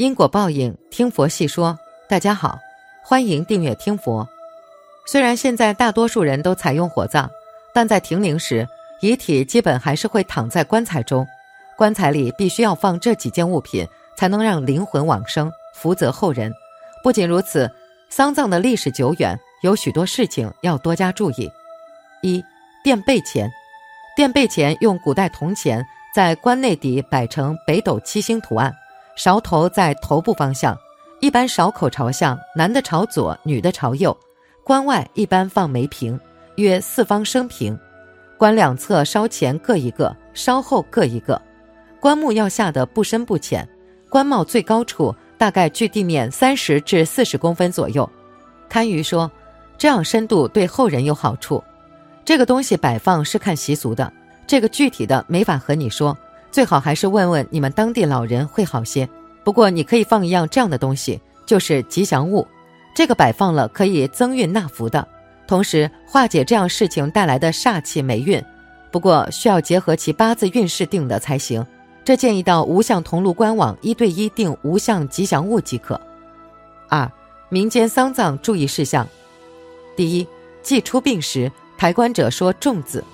因果报应，听佛细说。大家好，欢迎订阅听佛。虽然现在大多数人都采用火葬，但在停灵时，遗体基本还是会躺在棺材中。棺材里必须要放这几件物品，才能让灵魂往生，福泽后人。不仅如此，丧葬的历史久远，有许多事情要多加注意。一垫背钱，垫背钱用古代铜钱在棺内底摆成北斗七星图案。勺头在头部方向，一般勺口朝向，男的朝左，女的朝右。棺外一般放梅瓶，约四方生瓶。棺两侧烧前各一个，烧后各一个。棺木要下的不深不浅，棺帽最高处大概距地面三十至四十公分左右。堪舆说，这样深度对后人有好处。这个东西摆放是看习俗的，这个具体的没法和你说。最好还是问问你们当地老人会好些。不过你可以放一样这样的东西，就是吉祥物，这个摆放了可以增运纳福的，同时化解这样事情带来的煞气霉运。不过需要结合其八字运势定的才行。这建议到无相同路官网一对一定无相吉祥物即可。二、民间丧葬注意事项：第一，祭出殡时，抬棺者说“重”字，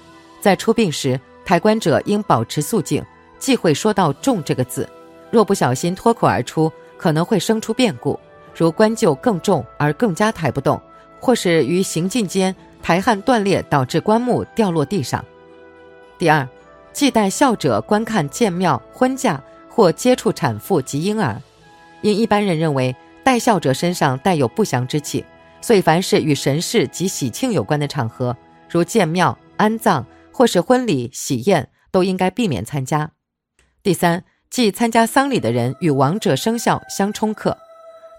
在出殡时，抬棺者应保持肃静。忌讳说到“重”这个字，若不小心脱口而出，可能会生出变故，如棺柩更重而更加抬不动，或是于行进间抬焊断裂，导致棺木掉落地上。第二，忌带孝者观看建庙、婚嫁或接触产妇及婴儿，因一般人认为带孝者身上带有不祥之气，所以凡是与神事及喜庆有关的场合，如建庙、安葬或是婚礼、喜宴，都应该避免参加。第三，忌参加丧礼的人与亡者生肖相冲克，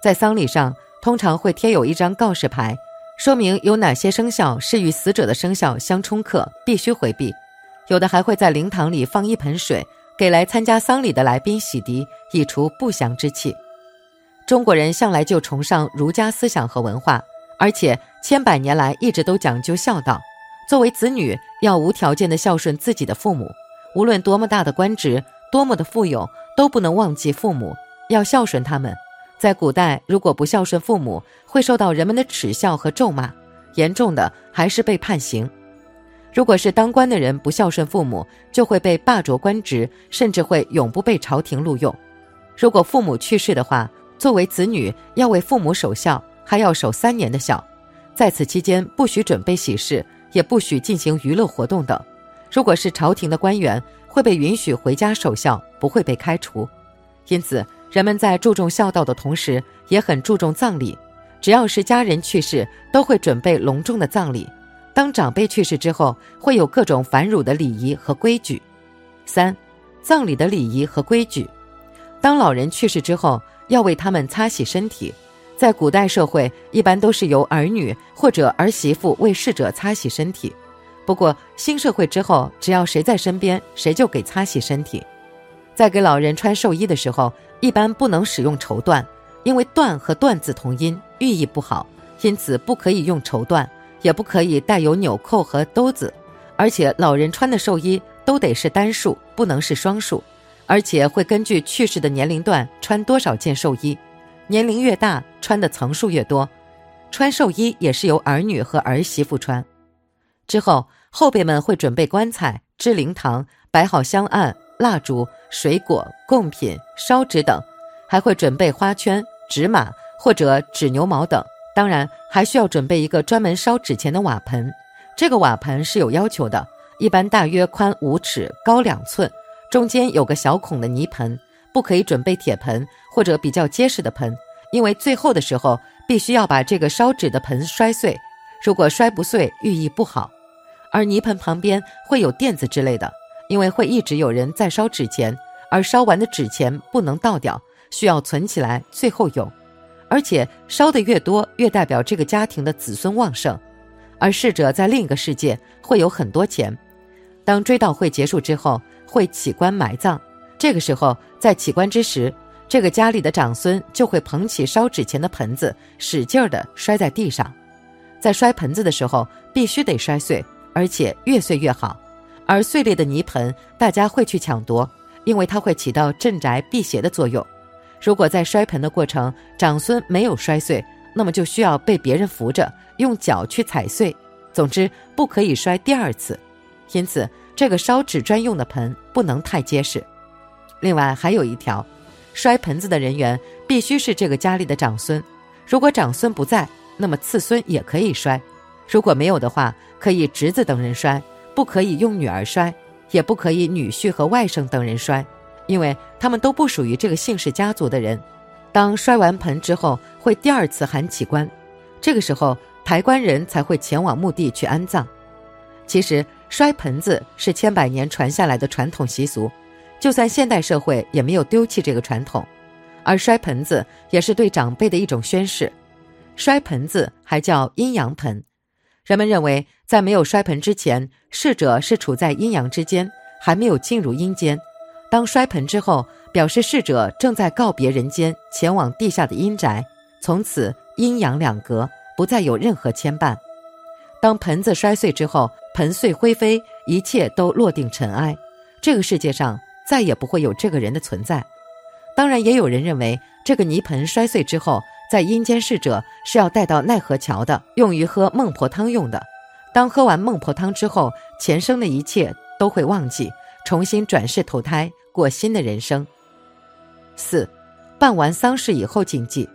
在丧礼上通常会贴有一张告示牌，说明有哪些生肖是与死者的生肖相冲克，必须回避。有的还会在灵堂里放一盆水，给来参加丧礼的来宾洗涤，以除不祥之气。中国人向来就崇尚儒家思想和文化，而且千百年来一直都讲究孝道。作为子女，要无条件的孝顺自己的父母，无论多么大的官职。多么的富有都不能忘记父母，要孝顺他们。在古代，如果不孝顺父母，会受到人们的耻笑和咒骂，严重的还是被判刑。如果是当官的人不孝顺父母，就会被罢黜官职，甚至会永不被朝廷录用。如果父母去世的话，作为子女要为父母守孝，还要守三年的孝，在此期间不许准备喜事，也不许进行娱乐活动等。如果是朝廷的官员，会被允许回家守孝，不会被开除。因此，人们在注重孝道的同时，也很注重葬礼。只要是家人去世，都会准备隆重的葬礼。当长辈去世之后，会有各种繁缛的礼仪和规矩。三、葬礼的礼仪和规矩。当老人去世之后，要为他们擦洗身体。在古代社会，一般都是由儿女或者儿媳妇为逝者擦洗身体。不过新社会之后，只要谁在身边，谁就给擦洗身体。在给老人穿寿衣的时候，一般不能使用绸缎，因为“缎”和“缎”字同音，寓意不好，因此不可以用绸缎，也不可以带有纽扣和兜子。而且老人穿的寿衣都得是单数，不能是双数，而且会根据去世的年龄段穿多少件寿衣，年龄越大，穿的层数越多。穿寿衣也是由儿女和儿媳妇穿。之后。后辈们会准备棺材、支灵堂，摆好香案、蜡烛、水果、贡品、烧纸等，还会准备花圈、纸马或者纸牛毛等。当然，还需要准备一个专门烧纸钱的瓦盆。这个瓦盆是有要求的，一般大约宽五尺，高两寸，中间有个小孔的泥盆。不可以准备铁盆或者比较结实的盆，因为最后的时候必须要把这个烧纸的盆摔碎。如果摔不碎，寓意不好。而泥盆旁边会有垫子之类的，因为会一直有人在烧纸钱，而烧完的纸钱不能倒掉，需要存起来，最后用。而且烧的越多，越代表这个家庭的子孙旺盛。而逝者在另一个世界会有很多钱。当追悼会结束之后，会起棺埋葬。这个时候，在起棺之时，这个家里的长孙就会捧起烧纸钱的盆子，使劲儿地摔在地上。在摔盆子的时候，必须得摔碎。而且越碎越好，而碎裂的泥盆大家会去抢夺，因为它会起到镇宅辟邪的作用。如果在摔盆的过程长孙没有摔碎，那么就需要被别人扶着，用脚去踩碎。总之，不可以摔第二次。因此，这个烧纸专用的盆不能太结实。另外，还有一条，摔盆子的人员必须是这个家里的长孙。如果长孙不在，那么次孙也可以摔；如果没有的话，可以侄子等人摔，不可以用女儿摔，也不可以女婿和外甥等人摔。因为他们都不属于这个姓氏家族的人，当摔完盆之后，会第二次喊起棺，这个时候抬棺人才会前往墓地去安葬。其实摔盆子是千百年传下来的传统习俗，就算现代社会也没有丢弃这个传统。而摔盆子也是对长辈的一种宣誓。摔盆子还叫阴阳盆，人们认为在没有摔盆之前，逝者是处在阴阳之间，还没有进入阴间。当摔盆之后，表示逝者正在告别人间，前往地下的阴宅，从此阴阳两隔，不再有任何牵绊。当盆子摔碎之后，盆碎灰飞，一切都落定尘埃，这个世界上再也不会有这个人的存在。当然，也有人认为这个泥盆摔碎之后，在阴间逝者是要带到奈何桥的，用于喝孟婆汤用的。当喝完孟婆汤之后，前生的一切都会忘记。重新转世投胎过新的人生。四，办完丧事以后禁忌：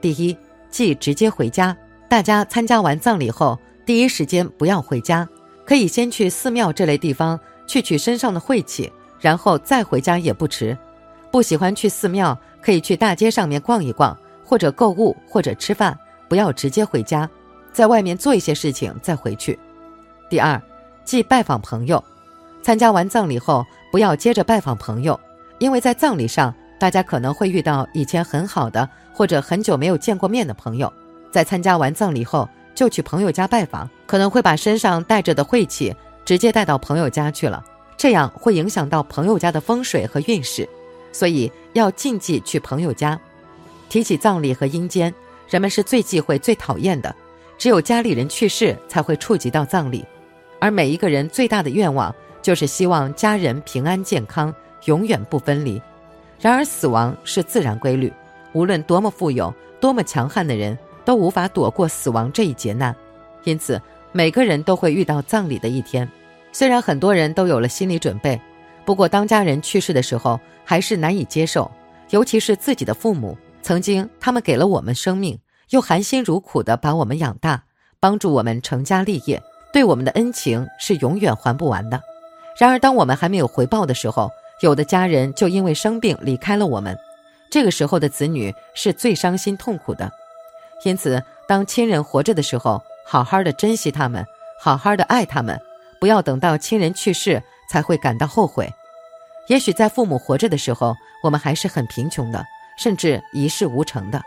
第一，忌直接回家。大家参加完葬礼后，第一时间不要回家，可以先去寺庙这类地方去取身上的晦气，然后再回家也不迟。不喜欢去寺庙，可以去大街上面逛一逛，或者购物，或者吃饭，不要直接回家，在外面做一些事情再回去。第二，忌拜访朋友。参加完葬礼后，不要接着拜访朋友，因为在葬礼上，大家可能会遇到以前很好的或者很久没有见过面的朋友。在参加完葬礼后就去朋友家拜访，可能会把身上带着的晦气直接带到朋友家去了，这样会影响到朋友家的风水和运势，所以要禁忌去朋友家。提起葬礼和阴间，人们是最忌讳、最讨厌的，只有家里人去世才会触及到葬礼，而每一个人最大的愿望。就是希望家人平安健康，永远不分离。然而，死亡是自然规律，无论多么富有、多么强悍的人，都无法躲过死亡这一劫难。因此，每个人都会遇到葬礼的一天。虽然很多人都有了心理准备，不过当家人去世的时候，还是难以接受。尤其是自己的父母，曾经他们给了我们生命，又含辛茹苦地把我们养大，帮助我们成家立业，对我们的恩情是永远还不完的。然而，当我们还没有回报的时候，有的家人就因为生病离开了我们，这个时候的子女是最伤心痛苦的。因此，当亲人活着的时候，好好的珍惜他们，好好的爱他们，不要等到亲人去世才会感到后悔。也许在父母活着的时候，我们还是很贫穷的，甚至一事无成的。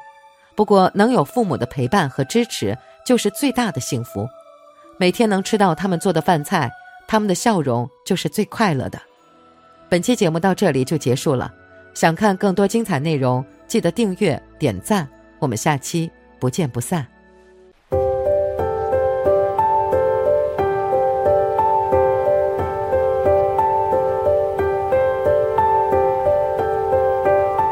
不过，能有父母的陪伴和支持，就是最大的幸福。每天能吃到他们做的饭菜。他们的笑容就是最快乐的。本期节目到这里就结束了，想看更多精彩内容，记得订阅点赞。我们下期不见不散。